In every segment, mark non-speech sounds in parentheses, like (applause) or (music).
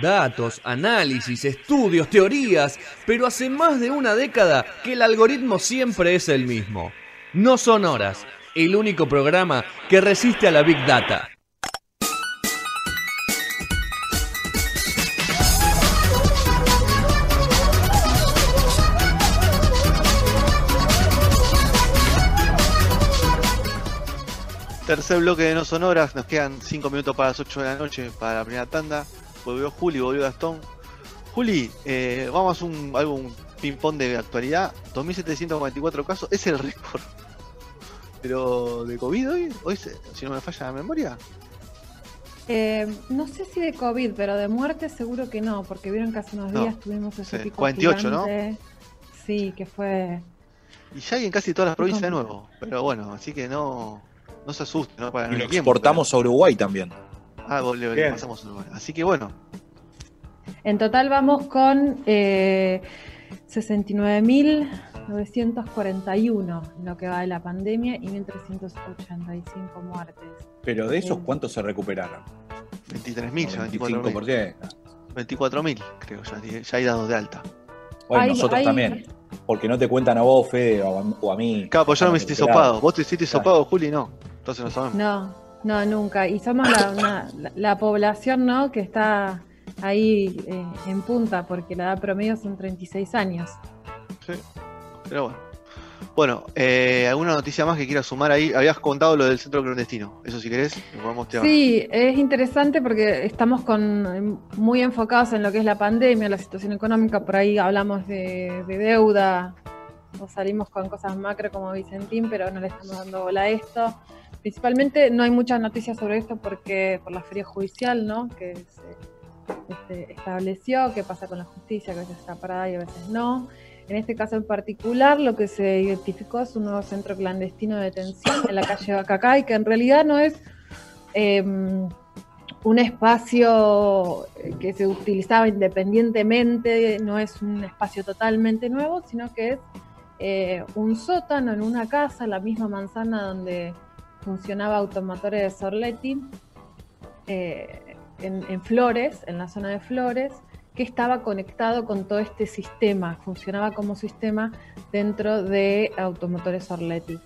Datos, análisis, estudios, teorías, pero hace más de una década que el algoritmo siempre es el mismo. No son horas, el único programa que resiste a la Big Data. Tercer bloque de No Sonoras, nos quedan 5 minutos para las 8 de la noche para la primera tanda. Volvió Juli, volvió Gastón. Juli, eh, vamos a un, algo, un ping-pong de actualidad. 2.744 casos, es el récord. Pero de COVID hoy, hoy si no me falla la memoria. Eh, no sé si de COVID, pero de muerte seguro que no, porque vieron que hace unos días tuvimos ese sí, pico 48, gigante. ¿no? Sí, que fue... Y ya hay en casi todas las provincias de nuevo. Pero bueno, así que no, no se asusten, no para Y lo tiempo, exportamos a Uruguay también. Ah, le, pasamos a Uruguay. Así que bueno, En total vamos con eh, 69.941 en lo que va de la pandemia y 1.385 muertes. Pero de esos. ¿cuántos se recuperaron? 23.000, ya 24.000. 25%. 24.000, creo, ya, ya hay dados de alta. Bueno, Hay- nosotros hay- también. Porque no te cuentan a vos, Fede, o a, o a mí. Claro, pues yo no me recuperados. sopado. Vos te hiciste sopado, Juli, no. Entonces no sabemos. No, no, nunca. Y somos la, una- la- la población ¿no? que está ahí eh, en punta, porque la edad promedio son 36 años. Sí, pero bueno. Bueno, eh, ¿alguna noticia más que quieras sumar ahí? Habías contado lo del centro clandestino. Eso si querés, lo podemos tirar. Sí, es interesante porque estamos con muy enfocados en lo que es la pandemia, la situación económica, por ahí hablamos de, de deuda, o salimos con cosas macro como Vicentín, pero no le estamos dando bola a esto. Principalmente no hay muchas noticias sobre esto porque por la feria judicial, ¿no? Que se este, estableció, qué pasa con la justicia, que a veces está parada y a veces no. En este caso en particular, lo que se identificó es un nuevo centro clandestino de detención en la calle Bacacay, que en realidad no es eh, un espacio que se utilizaba independientemente, no es un espacio totalmente nuevo, sino que es eh, un sótano en una casa, en la misma manzana donde funcionaba Automotores de Sorletti, eh, en, Flores, en la zona de Flores, que estaba conectado con todo este sistema, funcionaba como sistema dentro de Automotores Orleti.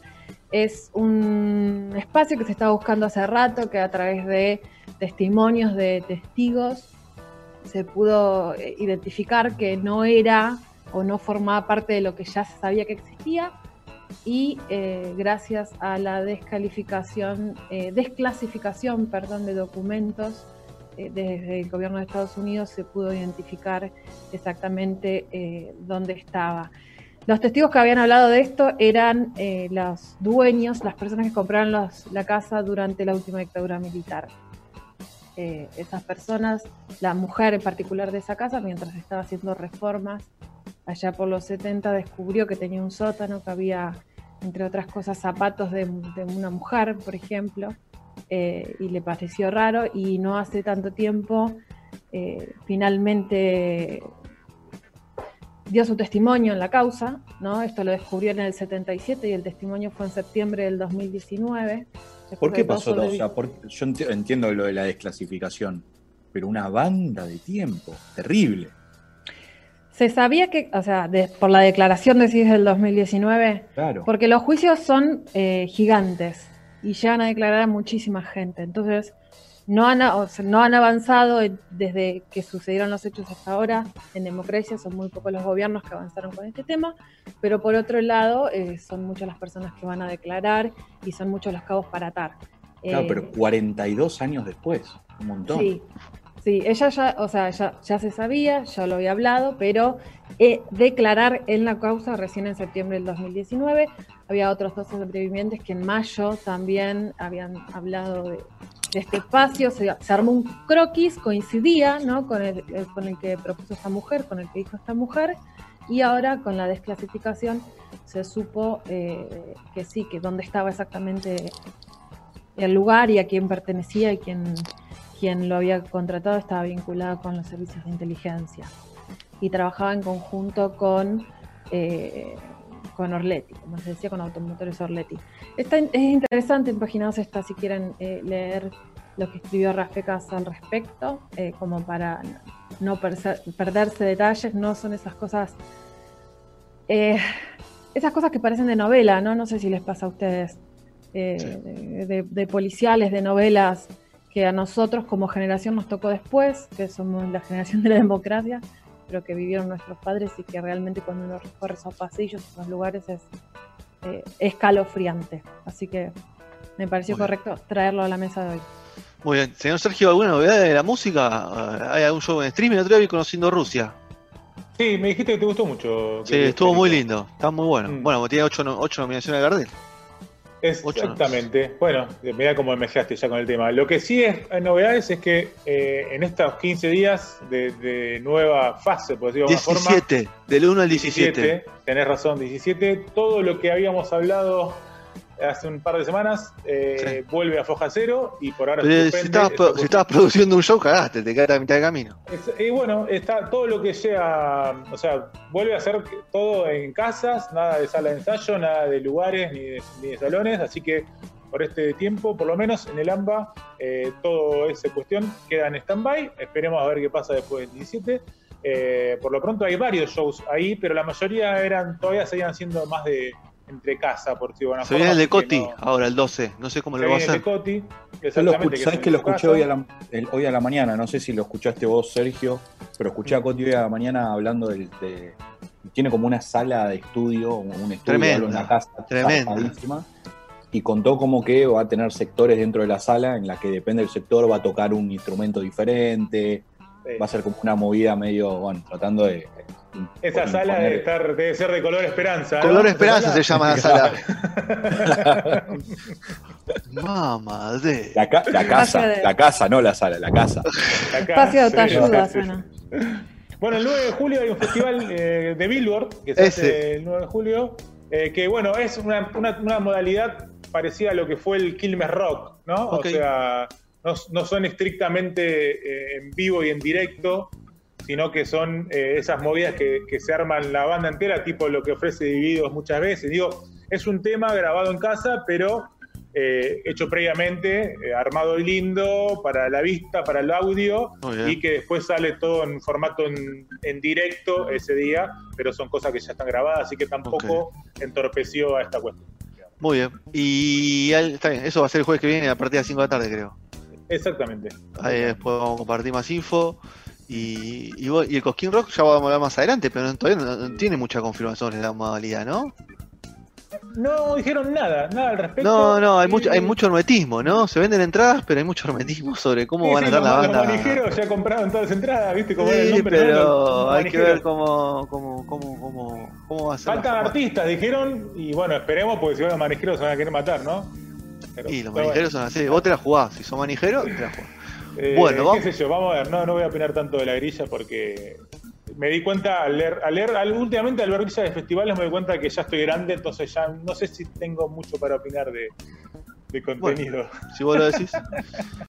Es un espacio que se estaba buscando hace rato, que a través de testimonios de testigos se pudo eh, identificar que no era o no formaba parte de lo que ya se sabía que existía y eh, gracias a la descalificación, eh, desclasificación perdón, de documentos eh, desde el gobierno de Estados Unidos se pudo identificar exactamente eh, dónde estaba. Los testigos que habían hablado de esto eran eh, los dueños, las personas que compraron los- la casa durante la última dictadura militar. Eh, esas personas, la mujer en particular de esa casa, mientras estaba haciendo reformas, allá por los 70 descubrió que tenía un sótano, que había, entre otras cosas, zapatos de, de una mujer, por ejemplo, eh, y le pareció raro y no hace tanto tiempo eh, finalmente dio su testimonio en la causa, ¿no? Esto lo descubrió en el 77 y el testimonio fue en septiembre del 2019. ¿Por qué pasó? O sea, por- yo enti- entiendo lo de la desclasificación, pero una banda de tiempo, terrible. Se sabía que, o sea, de- por la declaración decís del 2019, Claro. porque los juicios son eh, gigantes y llegan a declarar a muchísima gente. Entonces, no han, o sea, no han avanzado desde que sucedieron los hechos hasta ahora. En democracia son muy pocos los gobiernos que avanzaron con este tema, pero por otro lado, eh, son muchas las personas que van a declarar y son muchos los cabos para atar. Claro, Eh, pero 42 años después, un montón. Sí, sí, ella ya, o sea, ya, se sabía, ya lo había hablado, pero eh, declarar en la causa recién en septiembre del 2019. Había otros dos sobrevivientes que en mayo también habían hablado de, este espacio. Se, armó un croquis, coincidía ¿no? con, el, el- con el que propuso esta mujer, con el que dijo esta mujer, y ahora con la desclasificación se supo eh, que sí, que dónde estaba exactamente el lugar y a quién pertenecía y quién, quien lo había contratado estaba vinculado con los servicios de inteligencia y trabajaba en conjunto con, eh, con Orleti, como les decía, con Automotores Orleti. Está, es interesante en Página esta si quieren eh, leer lo que escribió Rafe Casa al respecto, eh, como para no perderse detalles, no son esas cosas, esas cosas que parecen de novela, ¿no? No sé si les pasa a ustedes, de policiales, de novelas que a nosotros como generación nos tocó después, que somos la generación de la democracia, pero que vivieron nuestros padres y que realmente cuando uno recorre esos pasillos, esos lugares es eh, escalofriante. Así que me pareció correcto traerlo a la mesa de hoy. Muy bien. Señor Sergio, ¿alguna novedad de la música? ¿Hay algún show en streaming? Otro día vi conociendo Rusia. Sí, me dijiste que te gustó mucho. Sí, estuvo muy lindo. Está muy bueno. Mm. Bueno, tiene ocho, ocho nominaciones de Gardel. Exactamente. Bueno, mira cómo mejaste ya con el tema. Lo que sí es hay novedades es que eh, en estos 15 días de, nueva fase, por decirlo de alguna 17, del 1 al 17. 17. Tenés razón, 17. Todo lo que habíamos hablado hace un par de semanas, eh, vuelve a Foja Cero y por ahora si, estabas, si estabas, produciendo un show, cagaste, te quedaste a mitad de camino. y bueno, está todo lo que sea, o sea, vuelve a hacer todo en casas, nada de sala de ensayo, nada de lugares ni de, salones, así que por este tiempo, por lo menos en el AMBA, eh, todo esa cuestión queda en stand-by. Esperemos a ver qué pasa después del 17. Eh, por lo pronto hay varios shows ahí, pero la mayoría eran todavía seguían siendo más de entre casa, por si Se viene el de Coti ahora, el 12. No sé cómo lo va a hacer. El de Coti, ¿Sabes que, lo escuché hoy a, la, hoy a la mañana? No sé si lo escuchaste vos, Sergio, pero escuché a Coti hoy a la mañana hablando del, de. Tiene como una sala de estudio, un estudio, en una casa tremenda. Y contó como que va a tener sectores dentro de la sala en la que depende del sector, va a tocar un instrumento diferente, va a ser como una movida medio, bueno, tratando de esa sala debe, estar, debe ser de color esperanza. Color esperanza se llama la sala. (laughs) Mamá de. La, casa, la casa, no la sala, la casa. Espacio de ayuda, suena. Bueno, el 9 de julio hay un festival eh, de Billboard que se hace el 9 de julio. Eh, que bueno, es una, una, modalidad parecida a lo que fue el Quilmes Rock, ¿no? O sea, no, no son estrictamente eh, en vivo y en directo, sino que son eh, esas movidas que, se arman la banda entera, tipo lo que ofrece Divididos muchas veces. Digo, es un tema grabado en casa, pero eh, hecho previamente, eh, armado y lindo para la vista, para el audio, y que después sale todo en formato en, directo ese día, pero son cosas que ya están grabadas, así que tampoco entorpeció a esta cuestión. Muy bien. Y está bien, eso va a ser el jueves que viene a partir de las 5 de la tarde, creo. Exactamente. Ahí después vamos a compartir más info. Y, y, el Cosquín Rock ya vamos a hablar más adelante, pero todavía no, tiene mucha confirmación en la modalidad, ¿no? No dijeron nada, nada al respecto. No, no, hay mucho, hay mucho hermetismo, ¿no? Se venden entradas, pero hay mucho hermetismo sobre cómo van a dar la banda. Los manijeros ya compraron todas las entradas, ¿viste? Como sí, el nombre, pero hay que ver cómo, cómo, cómo, cómo, cómo va a ser. Faltan artistas, dijeron, y bueno, esperemos porque si van los manijeros se van a querer matar, ¿no? y los manijeros son así, vos te la jugás, si son manijeros, te la jugás. Eh, bueno, vamos. ¿Qué sé yo? Vamos a ver, no, no voy a opinar tanto de la grilla porque me di cuenta al leer, al leer últimamente al ver grilla de festivales me doy cuenta que ya estoy grande, entonces ya no sé si tengo mucho para opinar de, de contenido. si vos lo decís. (laughs)